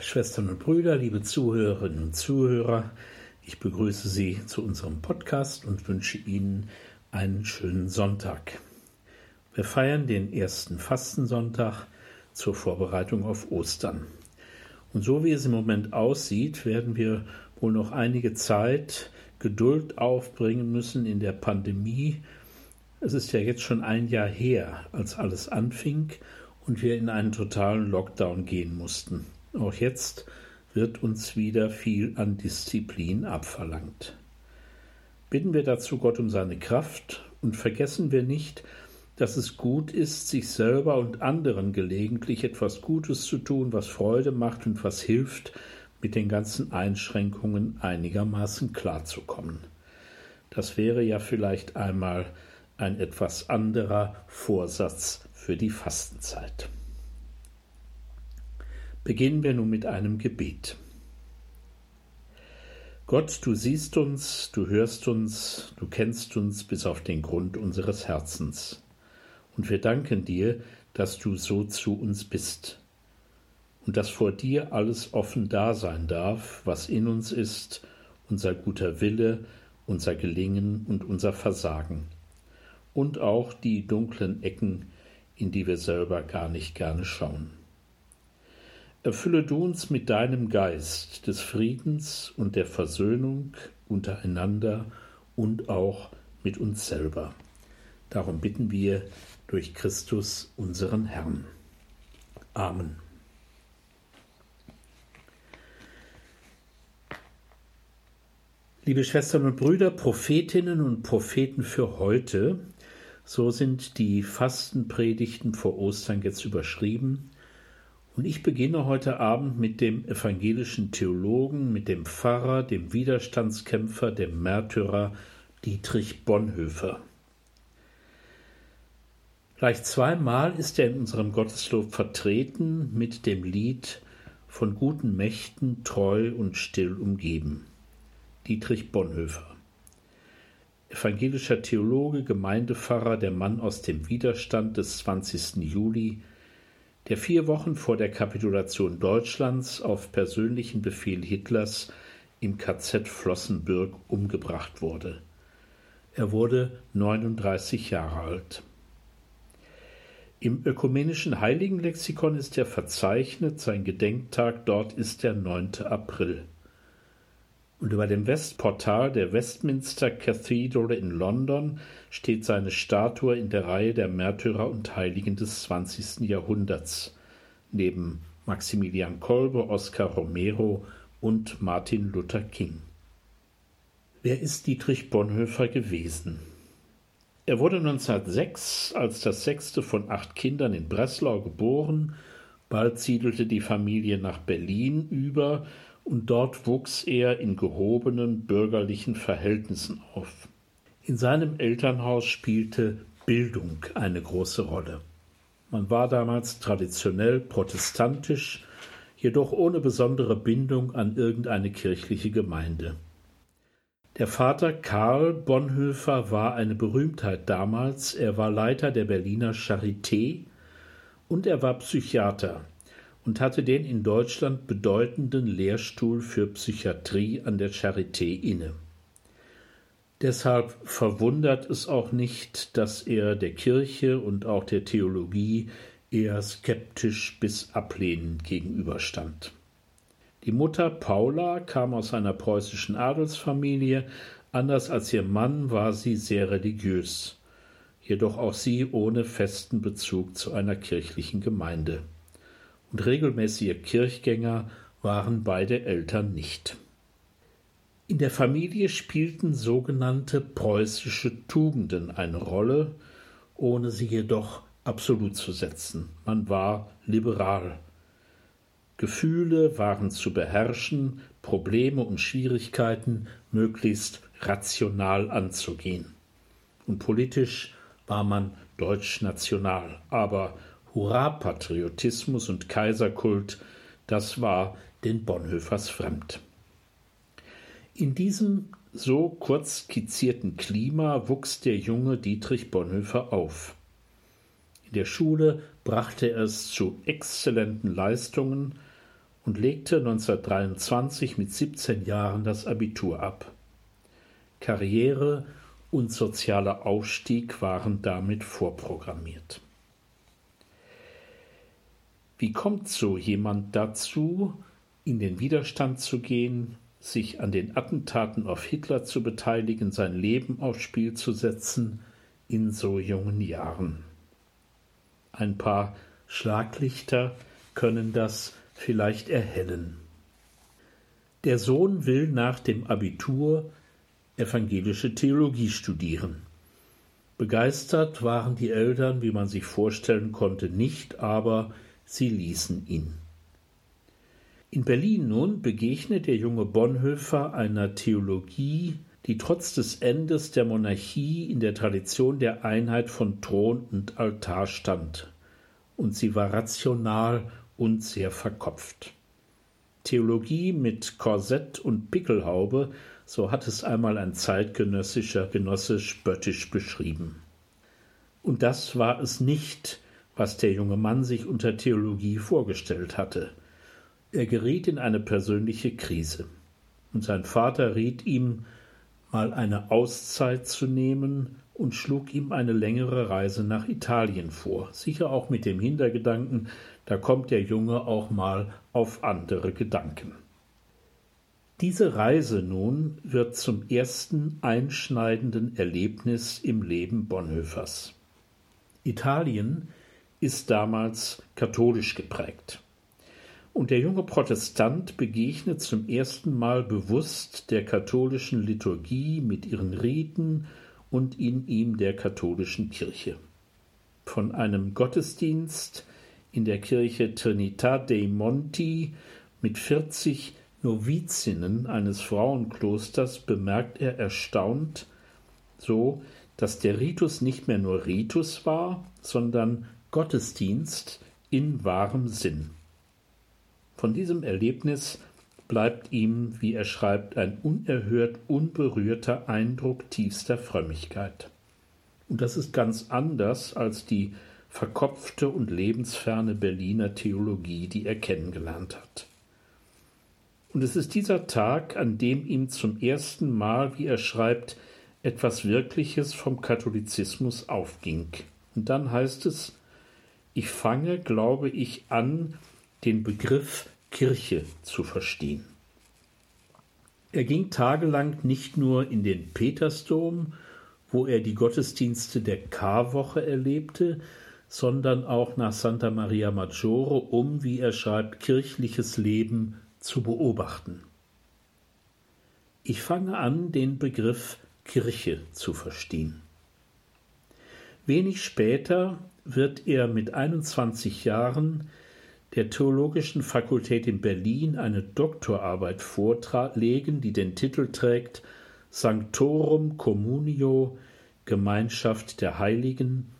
Schwestern und Brüder, liebe Zuhörerinnen und Zuhörer, ich begrüße Sie zu unserem Podcast und wünsche Ihnen einen schönen Sonntag. Wir feiern den ersten Fastensonntag zur Vorbereitung auf Ostern. Und so wie es im Moment aussieht, werden wir wohl noch einige Zeit Geduld aufbringen müssen in der Pandemie. Es ist ja jetzt schon ein Jahr her, als alles anfing und wir in einen totalen Lockdown gehen mussten. Auch jetzt wird uns wieder viel an Disziplin abverlangt. Bitten wir dazu Gott um seine Kraft und vergessen wir nicht, dass es gut ist, sich selber und anderen gelegentlich etwas Gutes zu tun, was Freude macht und was hilft, mit den ganzen Einschränkungen einigermaßen klarzukommen. Das wäre ja vielleicht einmal ein etwas anderer Vorsatz für die Fastenzeit. Beginnen wir nun mit einem Gebet. Gott, du siehst uns, du hörst uns, du kennst uns bis auf den Grund unseres Herzens. Und wir danken dir, dass du so zu uns bist und dass vor dir alles offen da sein darf, was in uns ist, unser guter Wille, unser Gelingen und unser Versagen. Und auch die dunklen Ecken, in die wir selber gar nicht gerne schauen. Erfülle du uns mit deinem Geist des Friedens und der Versöhnung untereinander und auch mit uns selber. Darum bitten wir durch Christus unseren Herrn. Amen. Liebe Schwestern und Brüder, Prophetinnen und Propheten für heute, so sind die Fastenpredigten vor Ostern jetzt überschrieben und ich beginne heute Abend mit dem evangelischen Theologen, mit dem Pfarrer, dem Widerstandskämpfer, dem Märtyrer Dietrich Bonhoeffer. Gleich zweimal ist er in unserem Gotteslob vertreten mit dem Lied Von guten Mächten treu und still umgeben. Dietrich Bonhoeffer. Evangelischer Theologe, Gemeindepfarrer, der Mann aus dem Widerstand des 20. Juli der vier Wochen vor der Kapitulation Deutschlands auf persönlichen Befehl Hitlers im KZ Flossenbürg umgebracht wurde. Er wurde 39 Jahre alt. Im ökumenischen Heiligenlexikon ist er verzeichnet, sein Gedenktag dort ist der 9. April. Und über dem Westportal der Westminster Cathedral in London steht seine Statue in der Reihe der Märtyrer und Heiligen des 20. Jahrhunderts, neben Maximilian Kolbe, Oscar Romero und Martin Luther King. Wer ist Dietrich Bonhoeffer gewesen? Er wurde 1906 als das sechste von acht Kindern in Breslau geboren. Bald siedelte die Familie nach Berlin über und dort wuchs er in gehobenen bürgerlichen Verhältnissen auf. In seinem Elternhaus spielte Bildung eine große Rolle. Man war damals traditionell protestantisch, jedoch ohne besondere Bindung an irgendeine kirchliche Gemeinde. Der Vater Karl Bonhoeffer war eine Berühmtheit damals, er war Leiter der Berliner Charité und er war Psychiater, und hatte den in Deutschland bedeutenden Lehrstuhl für Psychiatrie an der Charité inne. Deshalb verwundert es auch nicht, dass er der Kirche und auch der Theologie eher skeptisch bis ablehnend gegenüberstand. Die Mutter Paula kam aus einer preußischen Adelsfamilie, anders als ihr Mann war sie sehr religiös, jedoch auch sie ohne festen Bezug zu einer kirchlichen Gemeinde und regelmäßige Kirchgänger waren beide Eltern nicht. In der Familie spielten sogenannte preußische Tugenden eine Rolle, ohne sie jedoch absolut zu setzen. Man war liberal. Gefühle waren zu beherrschen, Probleme und Schwierigkeiten möglichst rational anzugehen. Und politisch war man deutsch-national, aber Hurra-Patriotismus und Kaiserkult, das war den Bonhoeffers fremd. In diesem so kurz skizzierten Klima wuchs der junge Dietrich Bonhoeffer auf. In der Schule brachte er es zu exzellenten Leistungen und legte 1923 mit 17 Jahren das Abitur ab. Karriere und sozialer Aufstieg waren damit vorprogrammiert. Wie kommt so jemand dazu, in den Widerstand zu gehen, sich an den Attentaten auf Hitler zu beteiligen, sein Leben aufs Spiel zu setzen in so jungen Jahren? Ein paar Schlaglichter können das vielleicht erhellen. Der Sohn will nach dem Abitur evangelische Theologie studieren. Begeistert waren die Eltern, wie man sich vorstellen konnte, nicht, aber sie ließen ihn. In Berlin nun begegnet der junge Bonhoeffer einer Theologie, die trotz des Endes der Monarchie in der Tradition der Einheit von Thron und Altar stand, und sie war rational und sehr verkopft. Theologie mit Korsett und Pickelhaube so hat es einmal ein zeitgenössischer Genosse spöttisch beschrieben. Und das war es nicht, was der junge Mann sich unter Theologie vorgestellt hatte. Er geriet in eine persönliche Krise, und sein Vater riet ihm, mal eine Auszeit zu nehmen und schlug ihm eine längere Reise nach Italien vor, sicher auch mit dem Hintergedanken, da kommt der Junge auch mal auf andere Gedanken. Diese Reise nun wird zum ersten einschneidenden Erlebnis im Leben Bonhoeffers. Italien ist damals katholisch geprägt. Und der junge Protestant begegnet zum ersten Mal bewusst der katholischen Liturgie mit ihren Riten und in ihm der katholischen Kirche. Von einem Gottesdienst in der Kirche Trinità dei Monti mit 40 Novizinnen eines Frauenklosters bemerkt er erstaunt, so dass der Ritus nicht mehr nur Ritus war, sondern Gottesdienst in wahrem Sinn. Von diesem Erlebnis bleibt ihm, wie er schreibt, ein unerhört unberührter Eindruck tiefster Frömmigkeit. Und das ist ganz anders als die verkopfte und lebensferne Berliner Theologie, die er kennengelernt hat. Und es ist dieser Tag, an dem ihm zum ersten Mal, wie er schreibt, etwas Wirkliches vom Katholizismus aufging. Und dann heißt es, ich fange, glaube ich, an, den Begriff Kirche zu verstehen. Er ging tagelang nicht nur in den Petersdom, wo er die Gottesdienste der Karwoche erlebte, sondern auch nach Santa Maria Maggiore, um, wie er schreibt, kirchliches Leben zu beobachten. Ich fange an, den Begriff Kirche zu verstehen. Wenig später wird er mit 21 Jahren der Theologischen Fakultät in Berlin eine Doktorarbeit vorlegen, die den Titel trägt Sanctorum Communio Gemeinschaft der Heiligen,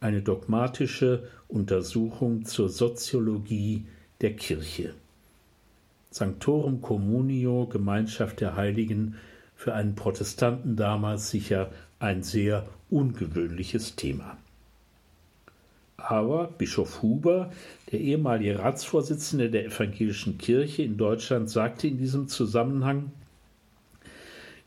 eine dogmatische Untersuchung zur Soziologie der Kirche. Sanctorum Communio, Gemeinschaft der Heiligen, für einen Protestanten damals sicher ein sehr ungewöhnliches Thema. Aber Bischof Huber, der ehemalige Ratsvorsitzende der evangelischen Kirche in Deutschland, sagte in diesem Zusammenhang,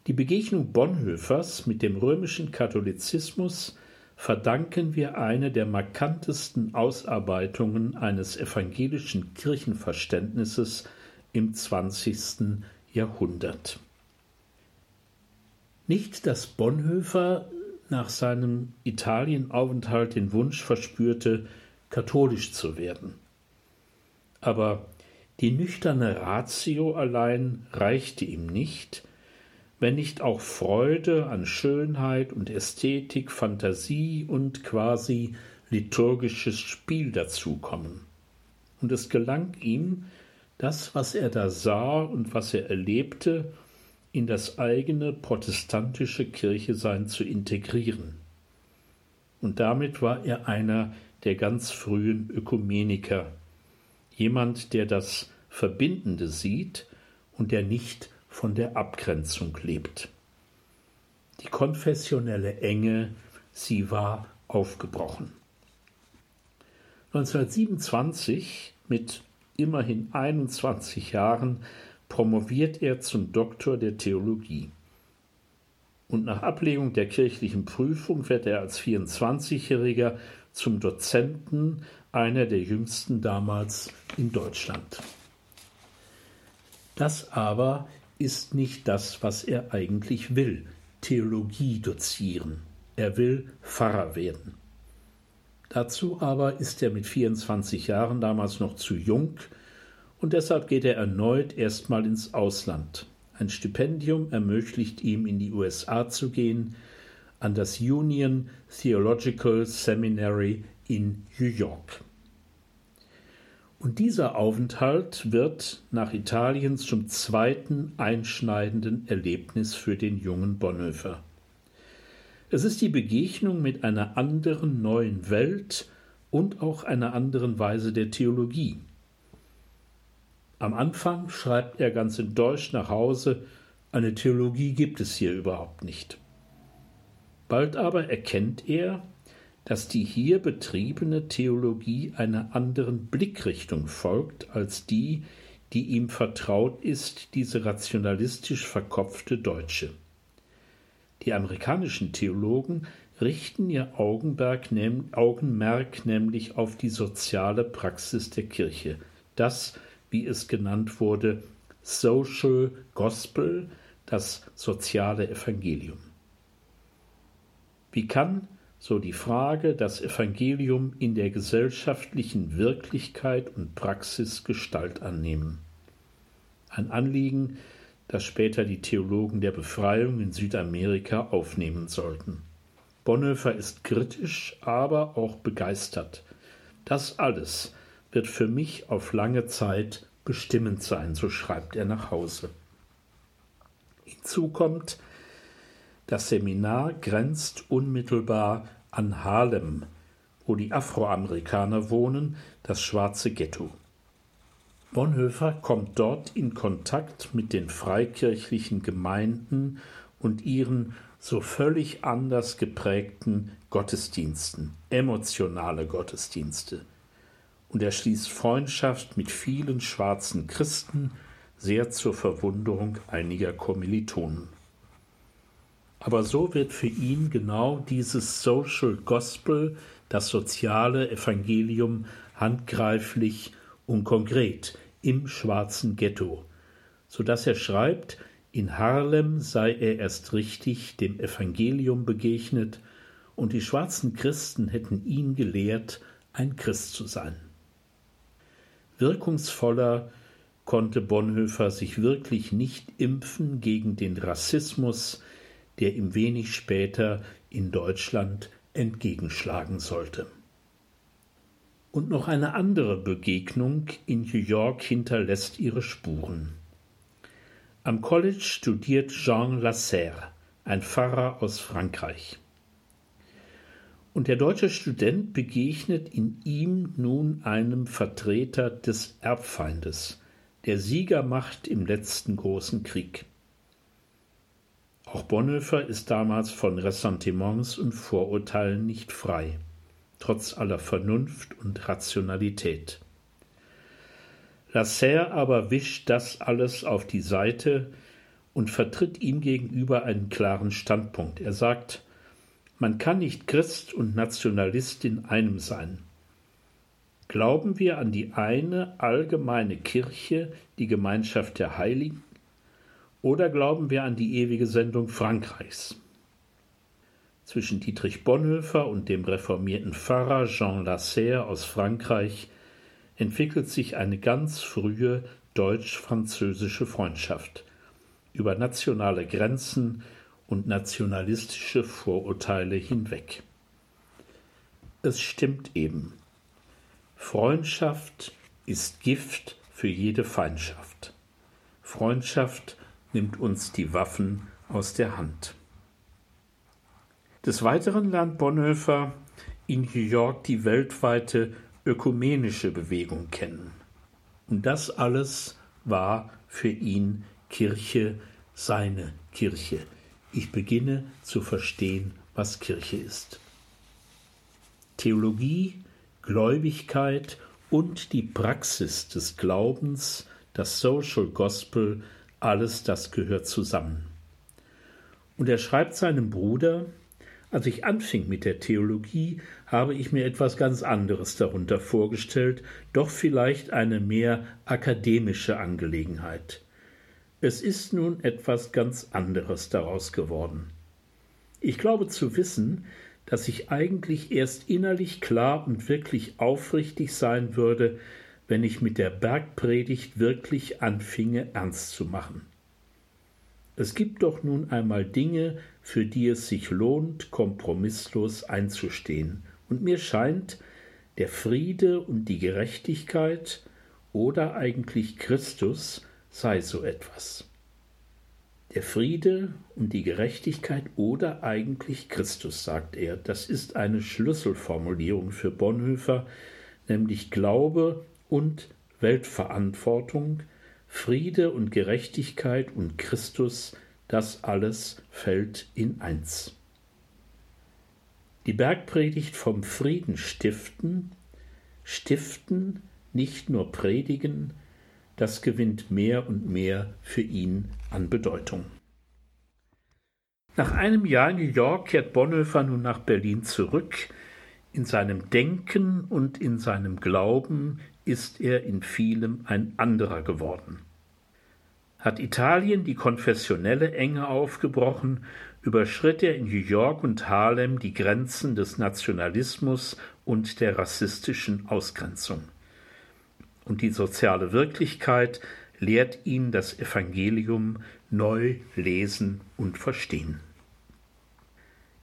die Begegnung Bonhoeffers mit dem römischen Katholizismus verdanken wir eine der markantesten Ausarbeitungen eines evangelischen Kirchenverständnisses im 20. Jahrhundert. Nicht, dass Bonhoeffer nach seinem Italienaufenthalt den Wunsch verspürte, katholisch zu werden. Aber die nüchterne Ratio allein reichte ihm nicht, wenn nicht auch Freude an Schönheit und Ästhetik, Fantasie und quasi liturgisches Spiel dazukommen. Und es gelang ihm, das, was er da sah und was er erlebte, in das eigene protestantische Kirchesein zu integrieren. Und damit war er einer der ganz frühen Ökumeniker, jemand, der das Verbindende sieht und der nicht von der Abgrenzung lebt. Die konfessionelle Enge, sie war aufgebrochen. 1927 mit immerhin 21 Jahren promoviert er zum Doktor der Theologie. Und nach Ablegung der kirchlichen Prüfung wird er als 24-Jähriger zum Dozenten, einer der jüngsten damals in Deutschland. Das aber ist nicht das, was er eigentlich will, Theologie dozieren. Er will Pfarrer werden. Dazu aber ist er mit 24 Jahren damals noch zu jung und deshalb geht er erneut erstmal ins Ausland. Ein Stipendium ermöglicht ihm, in die USA zu gehen, an das Union Theological Seminary in New York. Und dieser Aufenthalt wird nach Italien zum zweiten einschneidenden Erlebnis für den jungen Bonhoeffer. Es ist die Begegnung mit einer anderen neuen Welt und auch einer anderen Weise der Theologie. Am Anfang schreibt er ganz enttäuscht nach Hause, eine Theologie gibt es hier überhaupt nicht. Bald aber erkennt er, dass die hier betriebene Theologie einer anderen Blickrichtung folgt als die, die ihm vertraut ist, diese rationalistisch verkopfte Deutsche. Die amerikanischen Theologen richten ihr Augenmerk, nämlich auf die soziale Praxis der Kirche, das, wie es genannt wurde, Social Gospel, das soziale Evangelium. Wie kann, so die Frage, das Evangelium in der gesellschaftlichen Wirklichkeit und Praxis Gestalt annehmen? Ein Anliegen, das später die Theologen der Befreiung in Südamerika aufnehmen sollten. Bonhoeffer ist kritisch, aber auch begeistert. Das alles wird für mich auf lange Zeit bestimmend sein, so schreibt er nach Hause. Hinzu kommt, das Seminar grenzt unmittelbar an Harlem, wo die Afroamerikaner wohnen, das schwarze Ghetto. Bonhoeffer kommt dort in Kontakt mit den freikirchlichen Gemeinden und ihren so völlig anders geprägten Gottesdiensten, emotionale Gottesdienste. Und er schließt Freundschaft mit vielen schwarzen Christen, sehr zur Verwunderung einiger Kommilitonen. Aber so wird für ihn genau dieses Social Gospel, das soziale Evangelium, handgreiflich und konkret im schwarzen Ghetto, so dass er schreibt, in Harlem sei er erst richtig dem Evangelium begegnet und die schwarzen Christen hätten ihn gelehrt, ein Christ zu sein. Wirkungsvoller konnte Bonhoeffer sich wirklich nicht impfen gegen den Rassismus, der ihm wenig später in Deutschland entgegenschlagen sollte. Und noch eine andere Begegnung in New York hinterlässt ihre Spuren. Am College studiert Jean Lasserre, ein Pfarrer aus Frankreich. Und der deutsche Student begegnet in ihm nun einem Vertreter des Erbfeindes, der Siegermacht im letzten großen Krieg. Auch Bonhoeffer ist damals von Ressentiments und Vorurteilen nicht frei trotz aller Vernunft und Rationalität. Lasserre aber wischt das alles auf die Seite und vertritt ihm gegenüber einen klaren Standpunkt. Er sagt, man kann nicht Christ und Nationalist in einem sein. Glauben wir an die eine allgemeine Kirche, die Gemeinschaft der Heiligen, oder glauben wir an die ewige Sendung Frankreichs? zwischen Dietrich Bonhoeffer und dem reformierten Pfarrer Jean Lasserre aus Frankreich entwickelt sich eine ganz frühe deutsch-französische Freundschaft über nationale Grenzen und nationalistische Vorurteile hinweg. Es stimmt eben. Freundschaft ist Gift für jede Feindschaft. Freundschaft nimmt uns die Waffen aus der Hand. Des Weiteren lernt Bonhoeffer in New York die weltweite ökumenische Bewegung kennen. Und das alles war für ihn Kirche, seine Kirche. Ich beginne zu verstehen, was Kirche ist. Theologie, Gläubigkeit und die Praxis des Glaubens, das Social Gospel, alles das gehört zusammen. Und er schreibt seinem Bruder, als ich anfing mit der Theologie, habe ich mir etwas ganz anderes darunter vorgestellt, doch vielleicht eine mehr akademische Angelegenheit. Es ist nun etwas ganz anderes daraus geworden. Ich glaube zu wissen, dass ich eigentlich erst innerlich klar und wirklich aufrichtig sein würde, wenn ich mit der Bergpredigt wirklich anfinge ernst zu machen. Es gibt doch nun einmal Dinge, für die es sich lohnt, kompromisslos einzustehen, und mir scheint, der Friede und die Gerechtigkeit oder eigentlich Christus sei so etwas. Der Friede und die Gerechtigkeit oder eigentlich Christus, sagt er, das ist eine Schlüsselformulierung für Bonhoeffer, nämlich Glaube und Weltverantwortung, Friede und Gerechtigkeit und Christus, das alles fällt in eins. Die Bergpredigt vom Frieden stiften, stiften, nicht nur predigen, das gewinnt mehr und mehr für ihn an Bedeutung. Nach einem Jahr in New York kehrt Bonhoeffer nun nach Berlin zurück. In seinem Denken und in seinem Glauben ist er in vielem ein anderer geworden. Hat Italien die konfessionelle Enge aufgebrochen, überschritt er in New York und Harlem die Grenzen des Nationalismus und der rassistischen Ausgrenzung. Und die soziale Wirklichkeit lehrt ihn das Evangelium neu lesen und verstehen.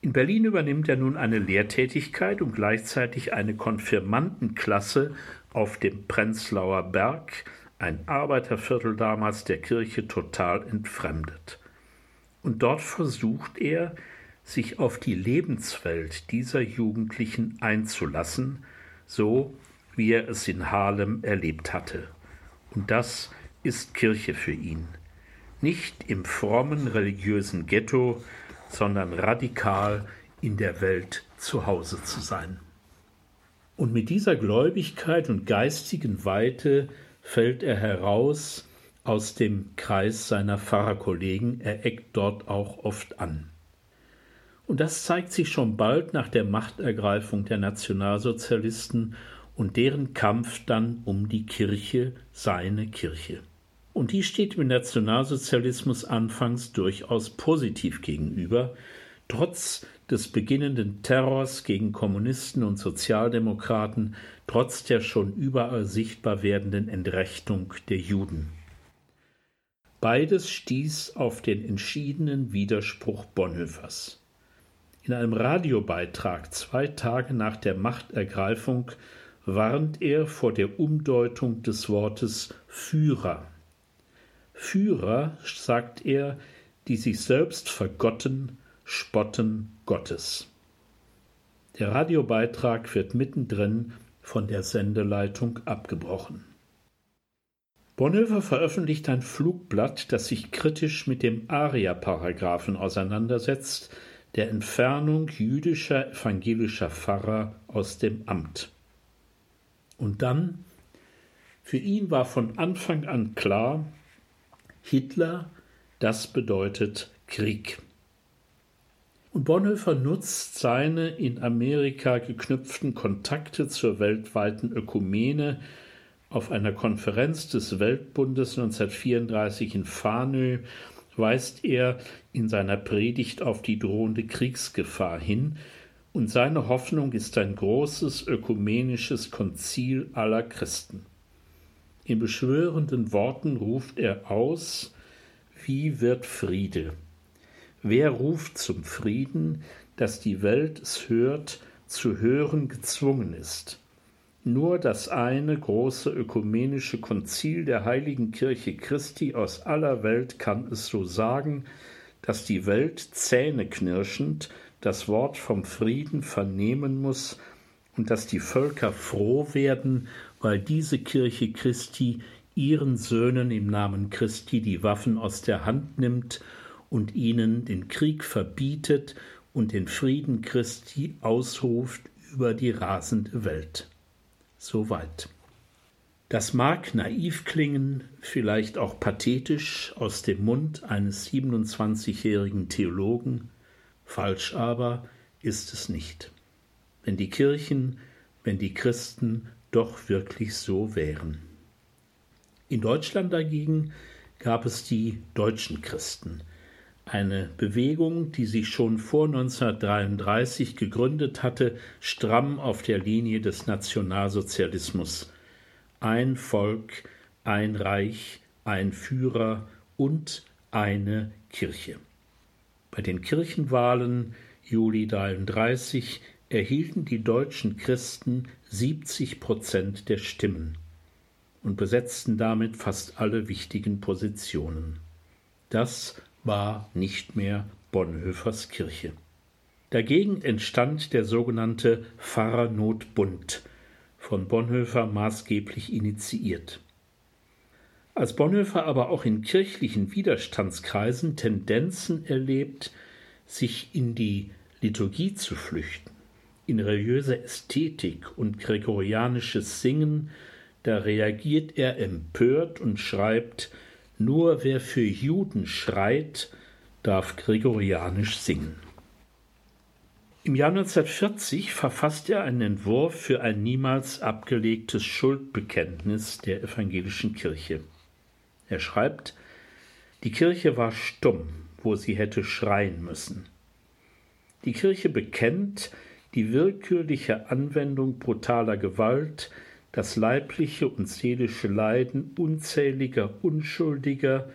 In Berlin übernimmt er nun eine Lehrtätigkeit und gleichzeitig eine Konfirmandenklasse auf dem Prenzlauer Berg, ein Arbeiterviertel damals der Kirche total entfremdet. Und dort versucht er, sich auf die Lebenswelt dieser Jugendlichen einzulassen, so wie er es in Harlem erlebt hatte. Und das ist Kirche für ihn. Nicht im frommen religiösen Ghetto, sondern radikal in der Welt zu Hause zu sein. Und mit dieser Gläubigkeit und geistigen Weite fällt er heraus aus dem Kreis seiner Pfarrerkollegen, er eckt dort auch oft an. Und das zeigt sich schon bald nach der Machtergreifung der Nationalsozialisten und deren Kampf dann um die Kirche, seine Kirche. Und die steht dem Nationalsozialismus anfangs durchaus positiv gegenüber, trotz des beginnenden Terrors gegen Kommunisten und Sozialdemokraten, trotz der schon überall sichtbar werdenden Entrechtung der Juden. Beides stieß auf den entschiedenen Widerspruch Bonhoeffers. In einem Radiobeitrag zwei Tage nach der Machtergreifung warnt er vor der Umdeutung des Wortes Führer. Führer, sagt er, die sich selbst vergotten, spotten Gottes. Der Radiobeitrag wird mittendrin von der Sendeleitung abgebrochen. Bonhoeffer veröffentlicht ein Flugblatt, das sich kritisch mit dem Aria-Paragraphen auseinandersetzt, der Entfernung jüdischer evangelischer Pfarrer aus dem Amt. Und dann, für ihn war von Anfang an klar, Hitler, das bedeutet Krieg. Und Bonhoeffer nutzt seine in Amerika geknüpften Kontakte zur weltweiten Ökumene auf einer Konferenz des Weltbundes 1934 in Fanö weist er in seiner Predigt auf die drohende Kriegsgefahr hin, und seine Hoffnung ist ein großes ökumenisches Konzil aller Christen. In beschwörenden Worten ruft er aus, wie wird Friede? Wer ruft zum Frieden, dass die Welt es hört, zu hören gezwungen ist? Nur das eine große ökumenische Konzil der heiligen Kirche Christi aus aller Welt kann es so sagen, dass die Welt zähneknirschend das Wort vom Frieden vernehmen muss und dass die Völker froh werden, weil diese Kirche Christi ihren Söhnen im Namen Christi die Waffen aus der Hand nimmt und ihnen den Krieg verbietet und den Frieden Christi ausruft über die rasende Welt. Soweit. Das mag naiv klingen, vielleicht auch pathetisch aus dem Mund eines 27-jährigen Theologen, falsch aber ist es nicht. Wenn die Kirchen, wenn die Christen doch wirklich so wären. In Deutschland dagegen gab es die deutschen Christen, eine Bewegung, die sich schon vor 1933 gegründet hatte, stramm auf der Linie des Nationalsozialismus. Ein Volk, ein Reich, ein Führer und eine Kirche. Bei den Kirchenwahlen Juli 33 erhielten die deutschen Christen 70 Prozent der Stimmen und besetzten damit fast alle wichtigen Positionen. Das war nicht mehr Bonhoeffers Kirche. Dagegen entstand der sogenannte Pfarrernotbund, von Bonhoeffer maßgeblich initiiert. Als Bonhoeffer aber auch in kirchlichen Widerstandskreisen Tendenzen erlebt, sich in die Liturgie zu flüchten, in religiöse Ästhetik und gregorianisches Singen, da reagiert er empört und schreibt nur wer für Juden schreit, darf gregorianisch singen. Im Jahr 1940 verfasst er einen Entwurf für ein niemals abgelegtes Schuldbekenntnis der evangelischen Kirche. Er schreibt, die Kirche war stumm, wo sie hätte schreien müssen. Die Kirche bekennt die willkürliche Anwendung brutaler Gewalt, das leibliche und seelische Leiden unzähliger Unschuldiger,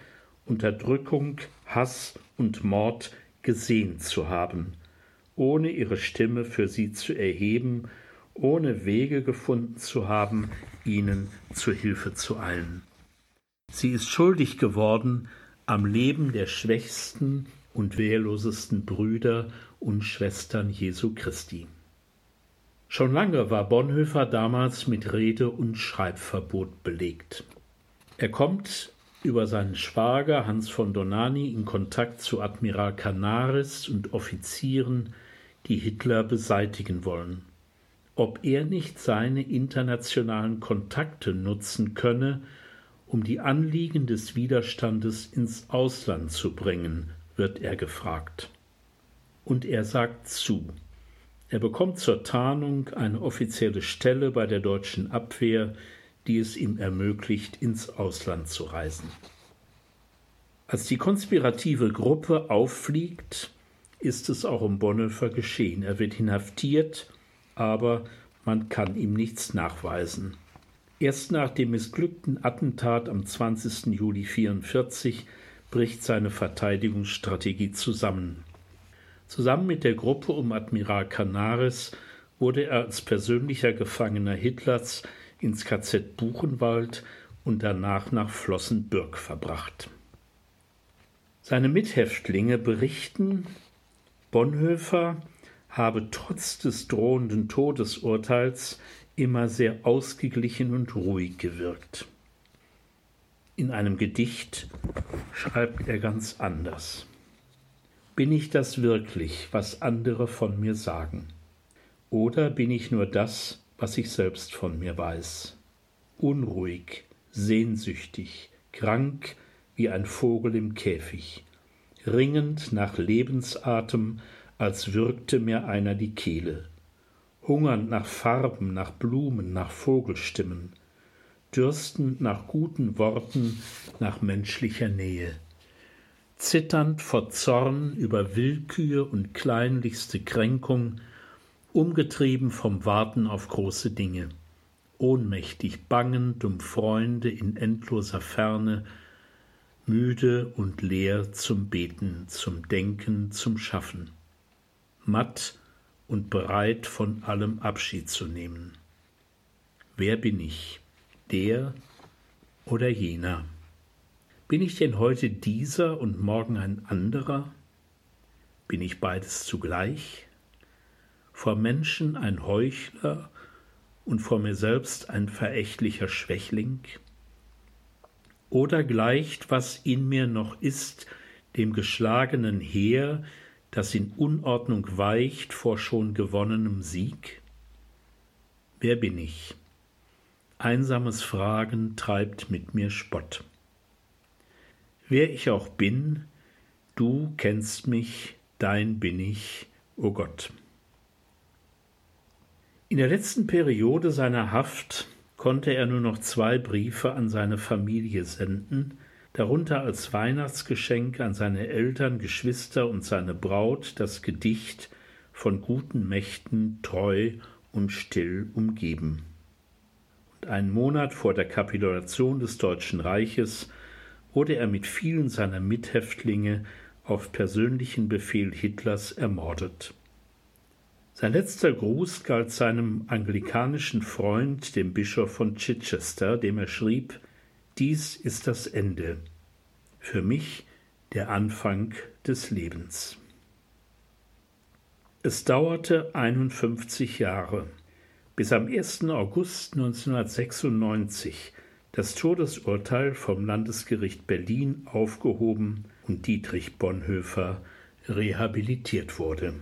Unterdrückung, Hass und Mord gesehen zu haben, ohne ihre Stimme für sie zu erheben, ohne Wege gefunden zu haben, ihnen zu Hilfe zu eilen. Sie ist schuldig geworden am Leben der schwächsten und wehrlosesten Brüder und Schwestern Jesu Christi. Schon lange war Bonhoeffer damals mit Rede- und Schreibverbot belegt. Er kommt über seinen Schwager Hans von Donani in Kontakt zu Admiral Canaris und Offizieren, die Hitler beseitigen wollen. Ob er nicht seine internationalen Kontakte nutzen könne, um die Anliegen des Widerstandes ins Ausland zu bringen, wird er gefragt. Und er sagt zu. Er bekommt zur Tarnung eine offizielle Stelle bei der deutschen Abwehr, die es ihm ermöglicht, ins Ausland zu reisen. Als die konspirative Gruppe auffliegt, ist es auch um Bonhoeffer geschehen. Er wird inhaftiert, aber man kann ihm nichts nachweisen. Erst nach dem missglückten Attentat am 20. Juli 1944 bricht seine Verteidigungsstrategie zusammen. Zusammen mit der Gruppe um Admiral Canaris wurde er als persönlicher Gefangener Hitlers ins KZ Buchenwald und danach nach Flossenbürg verbracht. Seine Mithäftlinge berichten, Bonhoeffer habe trotz des drohenden Todesurteils immer sehr ausgeglichen und ruhig gewirkt. In einem Gedicht schreibt er ganz anders. Bin ich das wirklich, was andere von mir sagen? Oder bin ich nur das, was ich selbst von mir weiß? Unruhig, sehnsüchtig, krank wie ein Vogel im Käfig, ringend nach Lebensatem, als würgte mir einer die Kehle, hungernd nach Farben, nach Blumen, nach Vogelstimmen, dürstend nach guten Worten, nach menschlicher Nähe. Zitternd vor Zorn über Willkür und kleinlichste Kränkung, umgetrieben vom Warten auf große Dinge, ohnmächtig bangend um Freunde in endloser Ferne, müde und leer zum Beten, zum Denken, zum Schaffen, matt und bereit von allem Abschied zu nehmen. Wer bin ich, der oder jener? Bin ich denn heute dieser und morgen ein anderer? Bin ich beides zugleich? Vor Menschen ein Heuchler und vor mir selbst ein verächtlicher Schwächling? Oder gleicht, was in mir noch ist, dem geschlagenen Heer, das in Unordnung weicht vor schon gewonnenem Sieg? Wer bin ich? einsames Fragen treibt mit mir Spott. Wer ich auch bin, du kennst mich, dein bin ich, o oh Gott. In der letzten Periode seiner Haft konnte er nur noch zwei Briefe an seine Familie senden, darunter als Weihnachtsgeschenk an seine Eltern, Geschwister und seine Braut das Gedicht von guten Mächten treu und still umgeben. Und einen Monat vor der Kapitulation des Deutschen Reiches wurde er mit vielen seiner Mithäftlinge auf persönlichen Befehl Hitlers ermordet. Sein letzter Gruß galt seinem anglikanischen Freund, dem Bischof von Chichester, dem er schrieb Dies ist das Ende, für mich der Anfang des Lebens. Es dauerte 51 Jahre, bis am 1. August 1996 das Todesurteil vom Landesgericht Berlin aufgehoben und Dietrich Bonhoeffer rehabilitiert wurde.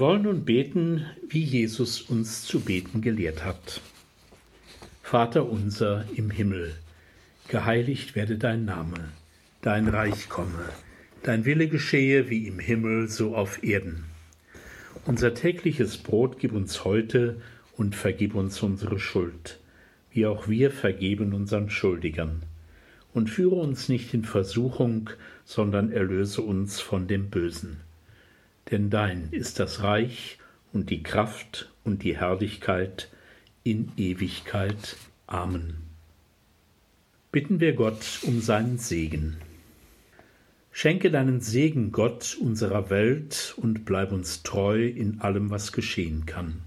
Wir wollen nun beten, wie Jesus uns zu beten gelehrt hat. Vater unser im Himmel, geheiligt werde dein Name, dein Reich komme, dein Wille geschehe wie im Himmel so auf Erden. Unser tägliches Brot gib uns heute und vergib uns unsere Schuld, wie auch wir vergeben unseren Schuldigern. Und führe uns nicht in Versuchung, sondern erlöse uns von dem Bösen denn dein ist das Reich und die Kraft und die Herrlichkeit in Ewigkeit. Amen. Bitten wir Gott um seinen Segen. Schenke deinen Segen, Gott, unserer Welt und bleib uns treu in allem, was geschehen kann.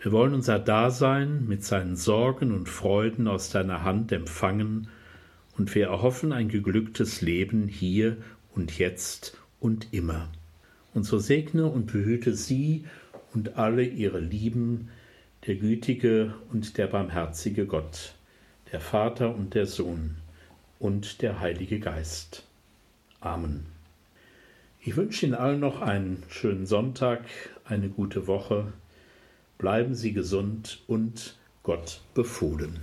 Wir wollen unser Dasein mit seinen Sorgen und Freuden aus deiner Hand empfangen und wir erhoffen ein geglücktes Leben hier und jetzt und immer und so segne und behüte sie und alle ihre Lieben, der gütige und der barmherzige Gott, der Vater und der Sohn und der Heilige Geist. Amen. Ich wünsche Ihnen allen noch einen schönen Sonntag, eine gute Woche. Bleiben Sie gesund und Gott befohlen.